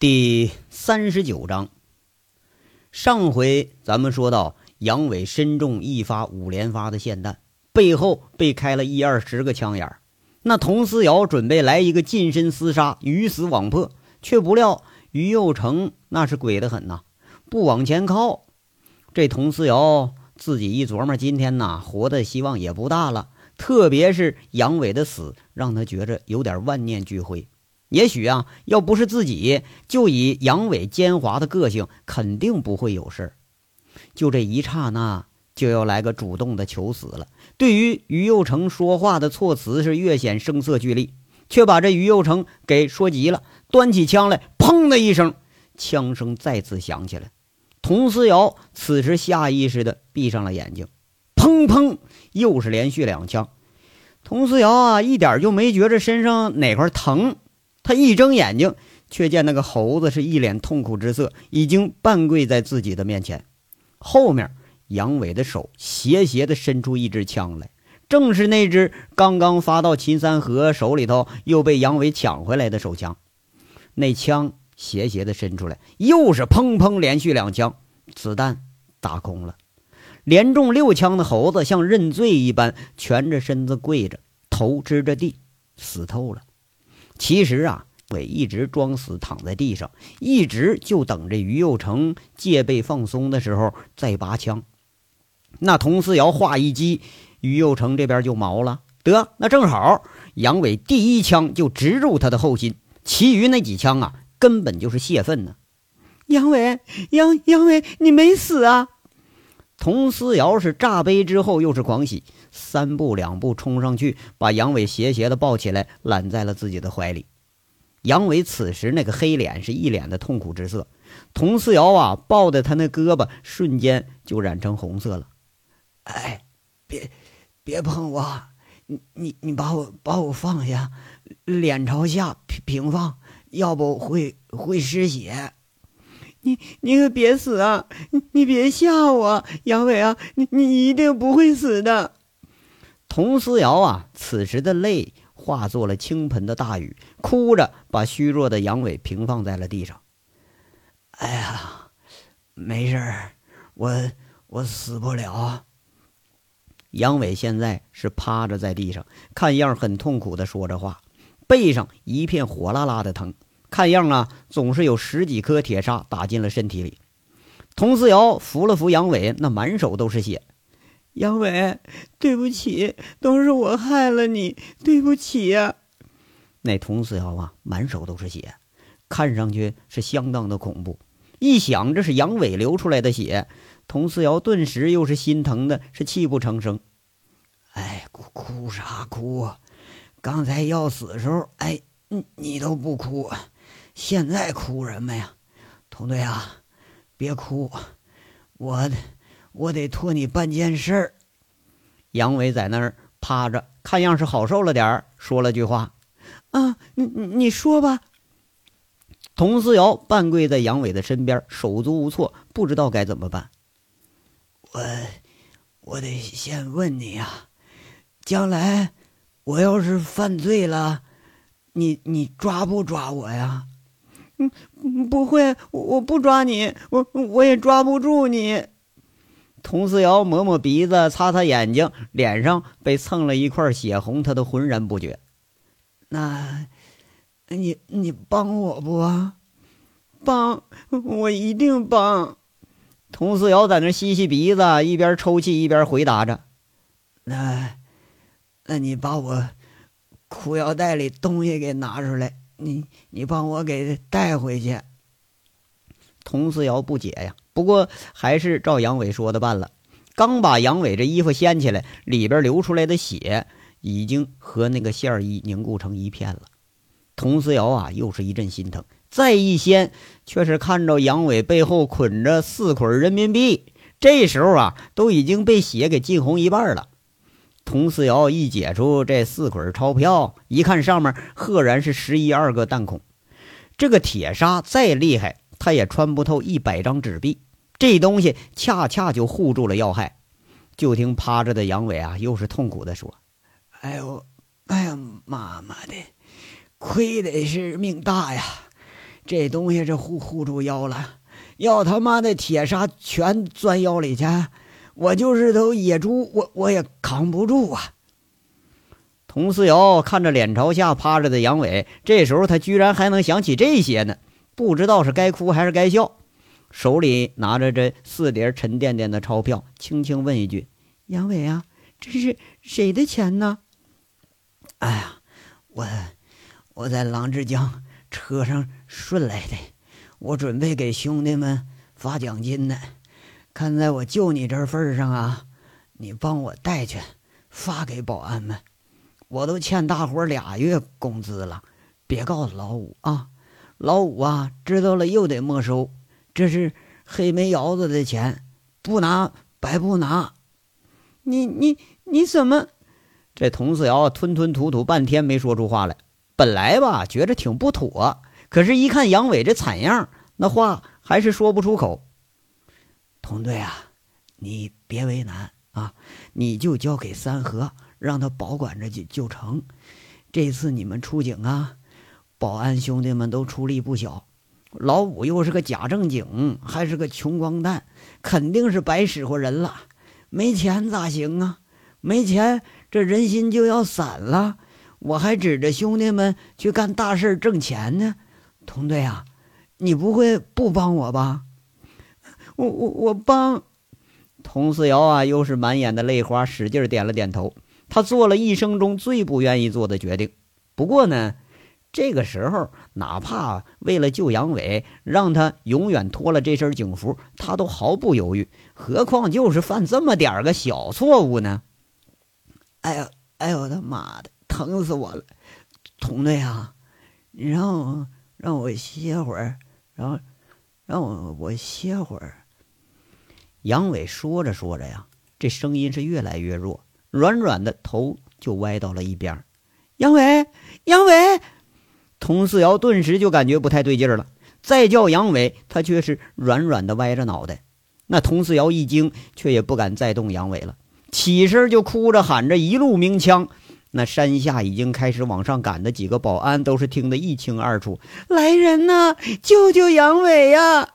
第三十九章，上回咱们说到，杨伟身中一发五连发的霰弹，背后被开了一二十个枪眼儿那佟思瑶准备来一个近身厮杀，鱼死网破，却不料于右成那是鬼得很呐，不往前靠。这佟思瑶自己一琢磨，今天呐活的希望也不大了。特别是杨伟的死，让他觉着有点万念俱灰。也许啊，要不是自己，就以杨伟奸猾的个性，肯定不会有事就这一刹那，就要来个主动的求死了。对于于右成说话的措辞是越显声色俱厉，却把这于右成给说急了。端起枪来，砰的一声，枪声再次响起来。佟思瑶此时下意识的闭上了眼睛，砰砰，又是连续两枪。佟思瑶啊，一点就没觉着身上哪块疼。他一睁眼睛，却见那个猴子是一脸痛苦之色，已经半跪在自己的面前。后面，杨伟的手斜斜地伸出一支枪来，正是那只刚刚发到秦三河手里头，又被杨伟抢回来的手枪。那枪斜斜地伸出来，又是砰砰连续两枪，子弹打空了。连中六枪的猴子像认罪一般，蜷着身子跪着，头支着地，死透了。其实啊，伟一直装死躺在地上，一直就等着于右成戒备放松的时候再拔枪。那佟思瑶话一激，于右成这边就毛了。得，那正好，杨伟第一枪就直入他的后心，其余那几枪啊，根本就是泄愤呢。杨伟，杨杨伟，你没死啊！佟思瑶是炸杯之后又是狂喜。三步两步冲上去，把杨伟斜斜的抱起来，揽在了自己的怀里。杨伟此时那个黑脸是一脸的痛苦之色，佟思瑶啊抱的他那胳膊瞬间就染成红色了。哎，别别碰我！你你你把我把我放下，脸朝下平平放，要不会会失血。你你可别死啊！你你别吓我，杨伟啊，你你一定不会死的。童思瑶啊，此时的泪化作了倾盆的大雨，哭着把虚弱的杨伟平放在了地上。哎呀，没事，我我死不了。杨伟现在是趴着在地上，看样很痛苦的说着话，背上一片火辣辣的疼，看样啊，总是有十几颗铁砂打进了身体里。佟思瑶扶了扶杨伟，那满手都是血。杨伟，对不起，都是我害了你，对不起呀。那佟思瑶啊，满手都是血，看上去是相当的恐怖。一想这是杨伟流出来的血，佟思瑶顿时又是心疼的，是泣不成声。哎，哭哭啥哭啊？刚才要死的时候，哎，你你都不哭，现在哭什么呀？佟队啊，别哭，我。我得托你办件事儿。杨伟在那儿趴着，看样是好受了点儿，说了句话：“啊，你你你说吧。”佟思瑶半跪在杨伟的身边，手足无措，不知道该怎么办。我我得先问你呀，将来我要是犯罪了，你你抓不抓我呀？不会，我不抓你，我我也抓不住你。佟思瑶抹抹鼻子，擦擦眼睛，脸上被蹭了一块血红，他都浑然不觉。那，你你帮我不？帮，我一定帮。佟思瑶在那吸吸鼻子，一边抽泣一边回答着：“那，那你把我裤腰带里东西给拿出来，你你帮我给带回去。”佟思瑶不解呀。不过还是照杨伟说的办了。刚把杨伟这衣服掀起来，里边流出来的血已经和那个线衣凝固成一片了。佟思瑶啊，又是一阵心疼。再一掀，却是看着杨伟背后捆着四捆人民币。这时候啊，都已经被血给浸红一半了。佟思瑶一解出这四捆钞票，一看上面赫然是十一二个弹孔。这个铁砂再厉害。他也穿不透一百张纸币，这东西恰恰就护住了要害。就听趴着的杨伟啊，又是痛苦的说：“哎呦，哎呀，妈妈的，亏得是命大呀！这东西是护护住腰了，要他妈的铁砂全钻腰里去，我就是头野猪，我我也扛不住啊！佟四瑶看着脸朝下趴着的杨伟，这时候他居然还能想起这些呢，不知道是该哭还是该笑。手里拿着这四叠沉甸甸的钞票，轻轻问一句：“杨伟啊，这是谁的钱呢？”哎呀，我我在郎志江车上顺来的，我准备给兄弟们发奖金呢。看在我救你这份上啊，你帮我带去，发给保安们。我都欠大伙俩月工资了，别告诉老五啊！老五啊，知道了又得没收。这是黑煤窑子的钱，不拿白不拿。你你你怎么？这佟四瑶吞吞吐吐半天没说出话来。本来吧，觉着挺不妥，可是，一看杨伟这惨样，那话还是说不出口。佟队啊，你别为难啊，你就交给三河。让他保管着就就成。这次你们出警啊，保安兄弟们都出力不小。老五又是个假正经，还是个穷光蛋，肯定是白使唤人了。没钱咋行啊？没钱，这人心就要散了。我还指着兄弟们去干大事挣钱呢。童队啊，你不会不帮我吧？我我我帮。佟四瑶啊，又是满眼的泪花，使劲点了点头。他做了一生中最不愿意做的决定，不过呢，这个时候哪怕为了救杨伟，让他永远脱了这身警服，他都毫不犹豫。何况就是犯这么点个小错误呢？哎呦，哎呦，他妈的，疼死我了！佟队啊，你让我让我歇会儿，然后让我我歇会儿。杨伟说着说着呀，这声音是越来越弱。软软的头就歪到了一边，杨伟，杨伟，佟四瑶顿时就感觉不太对劲了。再叫杨伟，他却是软软的歪着脑袋。那佟四瑶一惊，却也不敢再动杨伟了，起身就哭着喊着一路鸣枪。那山下已经开始往上赶的几个保安都是听得一清二楚：“来人呐，救救杨伟呀！”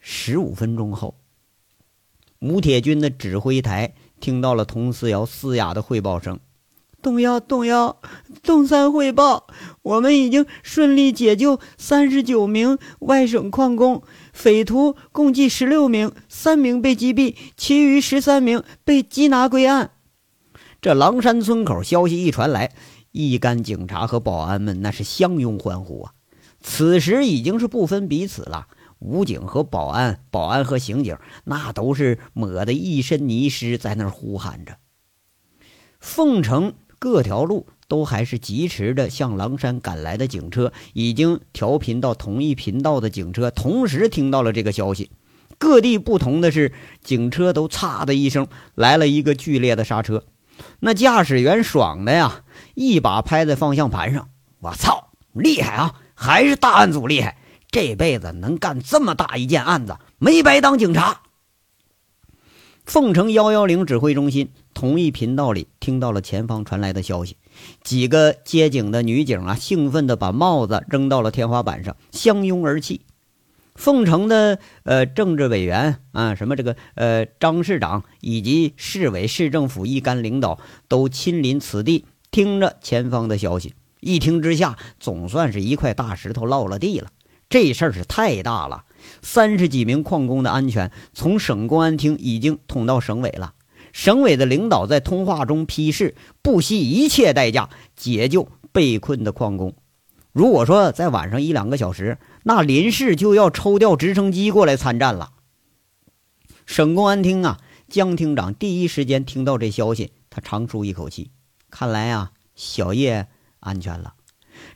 十五分钟后，吴铁军的指挥台。听到了佟思瑶嘶哑的汇报声，东幺东幺，东三汇报，我们已经顺利解救三十九名外省矿工，匪徒共计十六名，三名被击毙，其余十三名被缉拿归案。这狼山村口消息一传来，一干警察和保安们那是相拥欢呼啊！此时已经是不分彼此了。武警和保安，保安和刑警，那都是抹得一身泥湿，在那儿呼喊着。凤城各条路都还是疾驰着向狼山赶来的警车，已经调频到同一频道的警车同时听到了这个消息。各地不同的是，警车都“嚓”的一声来了一个剧烈的刹车，那驾驶员爽的呀，一把拍在方向盘上。我操，厉害啊！还是大案组厉害。这辈子能干这么大一件案子，没白当警察。凤城幺幺零指挥中心同一频道里听到了前方传来的消息，几个接警的女警啊，兴奋地把帽子扔到了天花板上，相拥而泣。凤城的呃政治委员啊，什么这个呃张市长以及市委市政府一干领导都亲临此地，听着前方的消息，一听之下，总算是一块大石头落了地了。这事儿是太大了，三十几名矿工的安全从省公安厅已经捅到省委了。省委的领导在通话中批示，不惜一切代价解救被困的矿工。如果说在晚上一两个小时，那林氏就要抽调直升机过来参战了。省公安厅啊，江厅长第一时间听到这消息，他长舒一口气，看来啊，小叶安全了。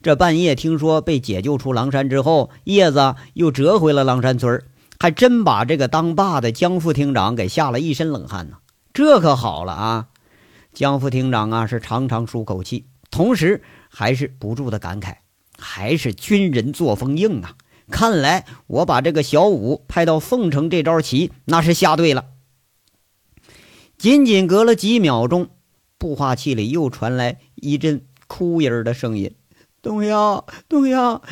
这半夜听说被解救出狼山之后，叶子又折回了狼山村还真把这个当爸的江副厅长给吓了一身冷汗呢。这可好了啊！江副厅长啊是长长舒口气，同时还是不住的感慨：还是军人作风硬啊！看来我把这个小五派到凤城这招棋，那是下对了。仅仅隔了几秒钟，步话器里又传来一阵哭音的声音。东瑶，东瑶，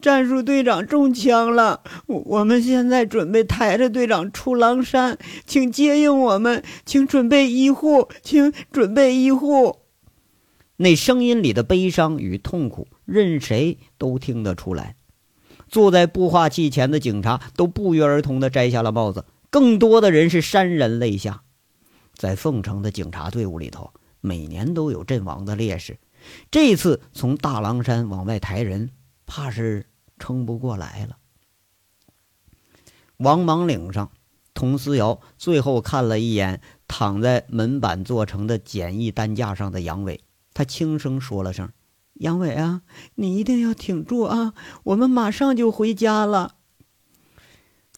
战术队长中枪了，我我们现在准备抬着队长出狼山，请接应我们，请准备医护，请准备医护。那声音里的悲伤与痛苦，任谁都听得出来。坐在步话器前的警察都不约而同地摘下了帽子，更多的人是潸然泪下。在凤城的警察队伍里头，每年都有阵亡的烈士。这次从大狼山往外抬人，怕是撑不过来了。王莽岭上，佟思瑶最后看了一眼躺在门板做成的简易担架上的杨伟，他轻声说了声：“杨伟啊，你一定要挺住啊，我们马上就回家了。”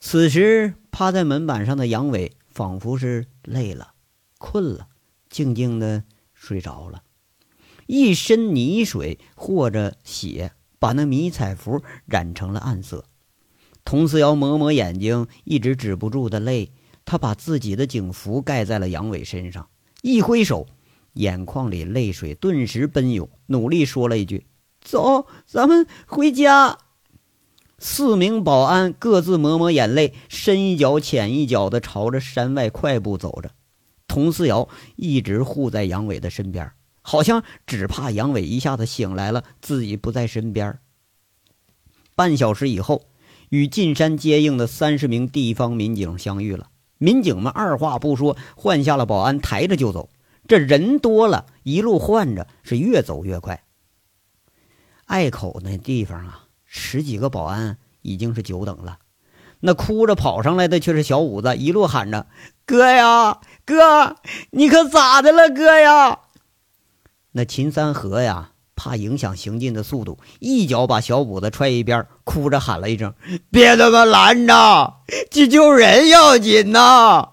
此时，趴在门板上的杨伟仿佛是累了、困了，静静的睡着了。一身泥水或者血，把那迷彩服染成了暗色。佟思瑶抹抹眼睛，一直止不住的泪。他把自己的警服盖在了杨伟身上，一挥手，眼眶里泪水顿时奔涌，努力说了一句：“走，咱们回家。”四名保安各自抹抹眼泪，深一脚浅一脚的朝着山外快步走着。佟思瑶一直护在杨伟的身边。好像只怕杨伟一下子醒来了，自己不在身边。半小时以后，与进山接应的三十名地方民警相遇了。民警们二话不说，换下了保安，抬着就走。这人多了，一路换着，是越走越快。隘口那地方啊，十几个保安已经是久等了。那哭着跑上来的却是小五子，一路喊着：“哥呀，哥，你可咋的了，哥呀？”那秦三河呀，怕影响行进的速度，一脚把小五子踹一边，哭着喊了一声：“别他妈拦着，去救人要紧呐！”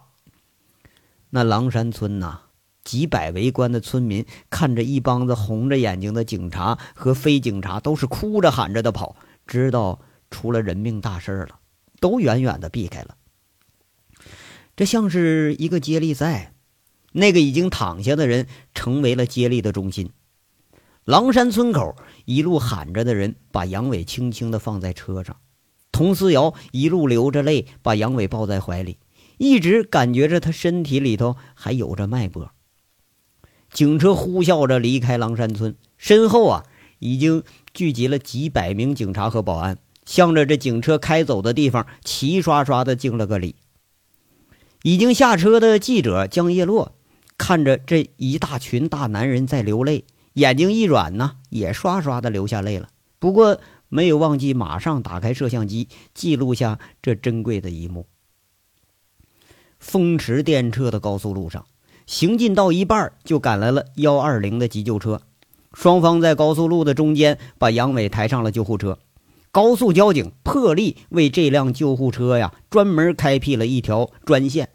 那狼山村呐，几百围观的村民看着一帮子红着眼睛的警察和非警察，都是哭着喊着的跑，知道出了人命大事了，都远远的避开了。这像是一个接力赛。那个已经躺下的人成为了接力的中心。狼山村口一路喊着的人把杨伟轻轻地放在车上，佟思瑶一路流着泪把杨伟抱在怀里，一直感觉着他身体里头还有着脉搏。警车呼啸着离开狼山村，身后啊已经聚集了几百名警察和保安，向着这警车开走的地方齐刷刷的敬了个礼。已经下车的记者江叶落。看着这一大群大男人在流泪，眼睛一软呢，也刷刷的流下泪了。不过没有忘记马上打开摄像机记录下这珍贵的一幕。风驰电掣的高速路上，行进到一半就赶来了幺二零的急救车，双方在高速路的中间把杨伟抬上了救护车。高速交警破例为这辆救护车呀专门开辟了一条专线。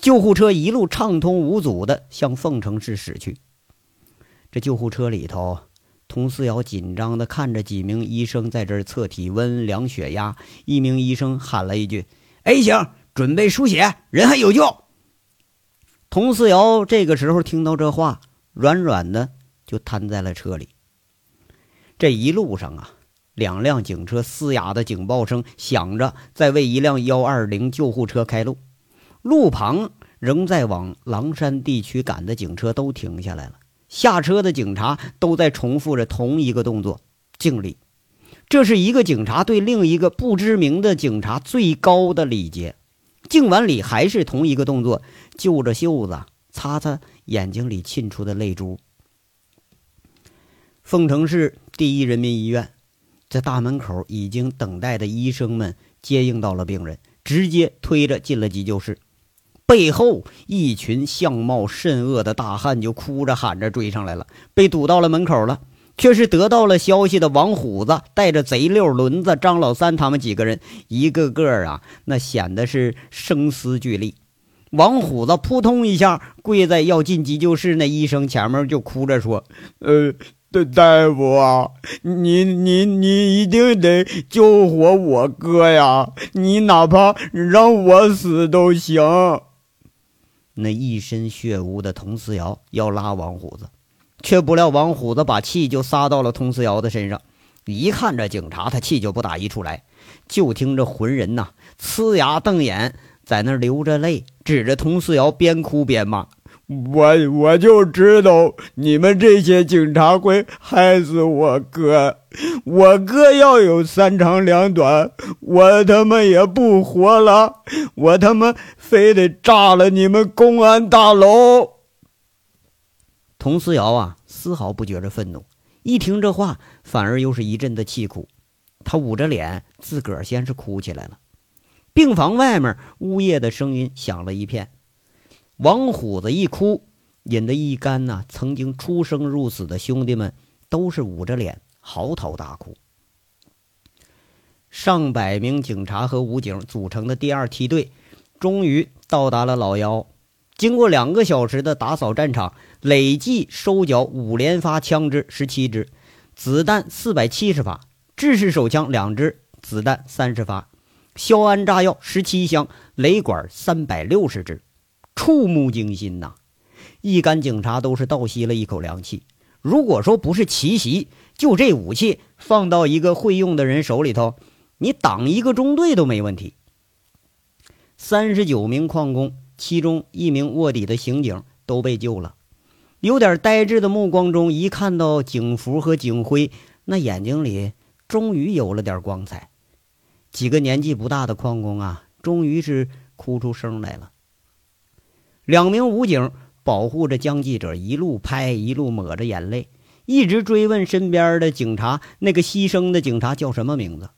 救护车一路畅通无阻地向凤城市驶去。这救护车里头，佟思瑶紧张地看着几名医生在这儿测体温、量血压。一名医生喊了一句：“A 型，准备输血，人还有救。”佟思瑶这个时候听到这话，软软的就瘫在了车里。这一路上啊，两辆警车嘶哑的警报声响着，在为一辆幺二零救护车开路。路旁仍在往狼山地区赶的警车都停下来了，下车的警察都在重复着同一个动作——敬礼。这是一个警察对另一个不知名的警察最高的礼节。敬完礼还是同一个动作，揪着袖子擦擦眼睛里沁出的泪珠。凤城市第一人民医院，在大门口已经等待的医生们接应到了病人，直接推着进了急救室。背后一群相貌甚恶的大汉就哭着喊着追上来了，被堵到了门口了。却是得到了消息的王虎子带着贼六轮子、张老三他们几个人，一个个啊，那显得是声嘶俱厉。王虎子扑通一下跪在要进急救室那医生前面，就哭着说：“呃，大大夫啊，你你你一定得救活我哥呀！你哪怕让我死都行。”那一身血污的佟思瑶要拉王虎子，却不料王虎子把气就撒到了佟思瑶的身上。一看这警察，他气就不打一处来。就听这浑人呐，呲牙瞪眼，在那流着泪，指着佟思瑶，边哭边骂：“我我就知道你们这些警察会害死我哥，我哥要有三长两短，我他妈也不活了，我他妈非得炸了你们公安大楼！”佟思瑶啊，丝毫不觉着愤怒，一听这话，反而又是一阵的气苦。他捂着脸，自个儿先是哭起来了。病房外面，呜咽的声音响了一片。王虎子一哭，引得一干呐曾经出生入死的兄弟们都是捂着脸嚎啕大哭。上百名警察和武警组成的第二梯队，终于到达了老幺。经过两个小时的打扫战场，累计收缴五连发枪支十七支，子弹四百七十发。制式手枪两支，子弹三十发，硝铵炸药十七箱，雷管三百六十支，触目惊心呐！一干警察都是倒吸了一口凉气。如果说不是奇袭，就这武器放到一个会用的人手里头，你挡一个中队都没问题。三十九名矿工，其中一名卧底的刑警都被救了。有点呆滞的目光中，一看到警服和警徽，那眼睛里。终于有了点光彩，几个年纪不大的矿工啊，终于是哭出声来了。两名武警保护着江记者，一路拍，一路抹着眼泪，一直追问身边的警察：“那个牺牲的警察叫什么名字？”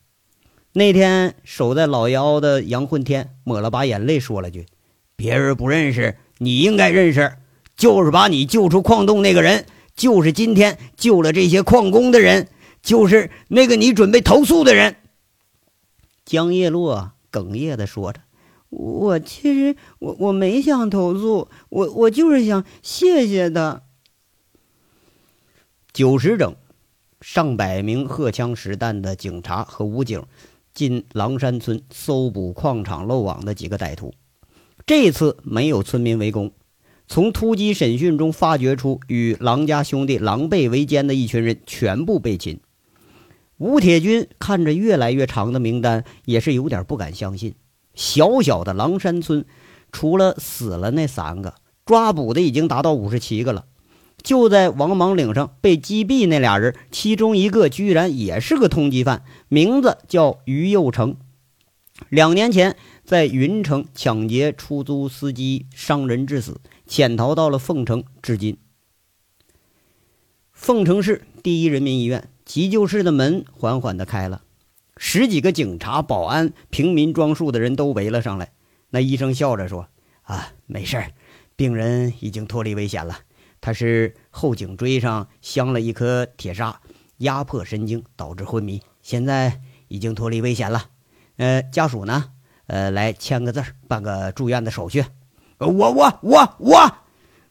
那天守在老幺的杨混天抹了把眼泪，说了句：“别人不认识，你应该认识，就是把你救出矿洞那个人，就是今天救了这些矿工的人。”就是那个你准备投诉的人，江叶落哽咽的说着：“我其实我我没想投诉，我我就是想谢谢他。”九时整，上百名荷枪实弹的警察和武警进狼山村搜捕矿场漏网的几个歹徒。这次没有村民围攻，从突击审讯中发掘出与狼家兄弟狼狈为奸的一群人，全部被擒。吴铁军看着越来越长的名单，也是有点不敢相信。小小的狼山村，除了死了那三个，抓捕的已经达到五十七个了。就在王莽岭上被击毙那俩人，其中一个居然也是个通缉犯，名字叫于右成。两年前在云城抢劫出租司机，伤人致死，潜逃到了凤城，至今。凤城市第一人民医院。急救室的门缓缓地开了，十几个警察、保安、平民装束的人都围了上来。那医生笑着说：“啊，没事儿，病人已经脱离危险了。他是后颈椎上镶了一颗铁砂，压迫神经导致昏迷，现在已经脱离危险了。呃，家属呢？呃，来签个字，办个住院的手续。我我我我，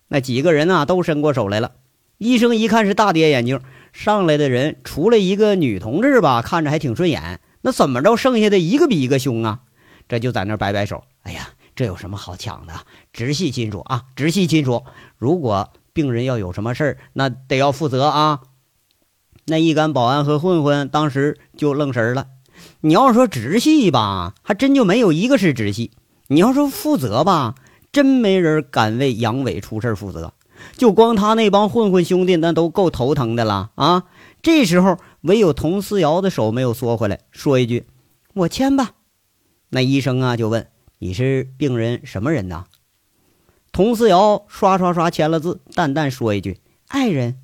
那几个人啊都伸过手来了。医生一看是大跌眼镜。”上来的人除了一个女同志吧，看着还挺顺眼。那怎么着，剩下的一个比一个凶啊！这就在那摆摆手。哎呀，这有什么好抢的？直系亲属啊，直系亲属。如果病人要有什么事儿，那得要负责啊。那一干保安和混混当时就愣神了。你要说直系吧，还真就没有一个是直系。你要说负责吧，真没人敢为杨伟出事负责。就光他那帮混混兄弟，那都够头疼的了啊！这时候唯有佟思瑶的手没有缩回来，说一句：“我签吧。”那医生啊就问：“你是病人什么人呢？”佟思瑶刷刷刷签了字，淡淡说一句：“爱人。”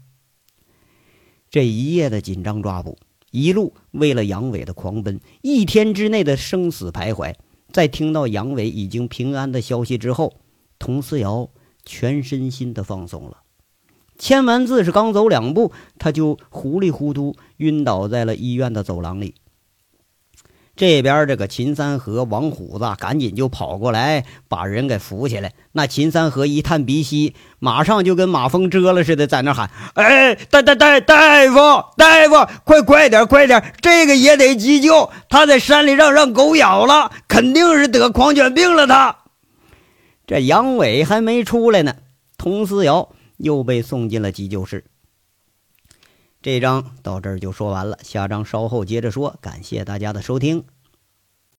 这一夜的紧张抓捕，一路为了杨伟的狂奔，一天之内的生死徘徊，在听到杨伟已经平安的消息之后，佟思瑶。全身心的放松了，签完字是刚走两步，他就糊里糊涂晕倒在了医院的走廊里。这边这个秦三河、王虎子赶紧就跑过来，把人给扶起来。那秦三河一探鼻息，马上就跟马蜂蛰了似的，在那喊：“哎，大大大大夫，大夫，快快点，快点，这个也得急救！他在山里让让狗咬了，肯定是得狂犬病了。”他。这杨伟还没出来呢童思瑶又被送进了急救室。这章到这儿就说完了下章稍后接着说感谢大家的收听。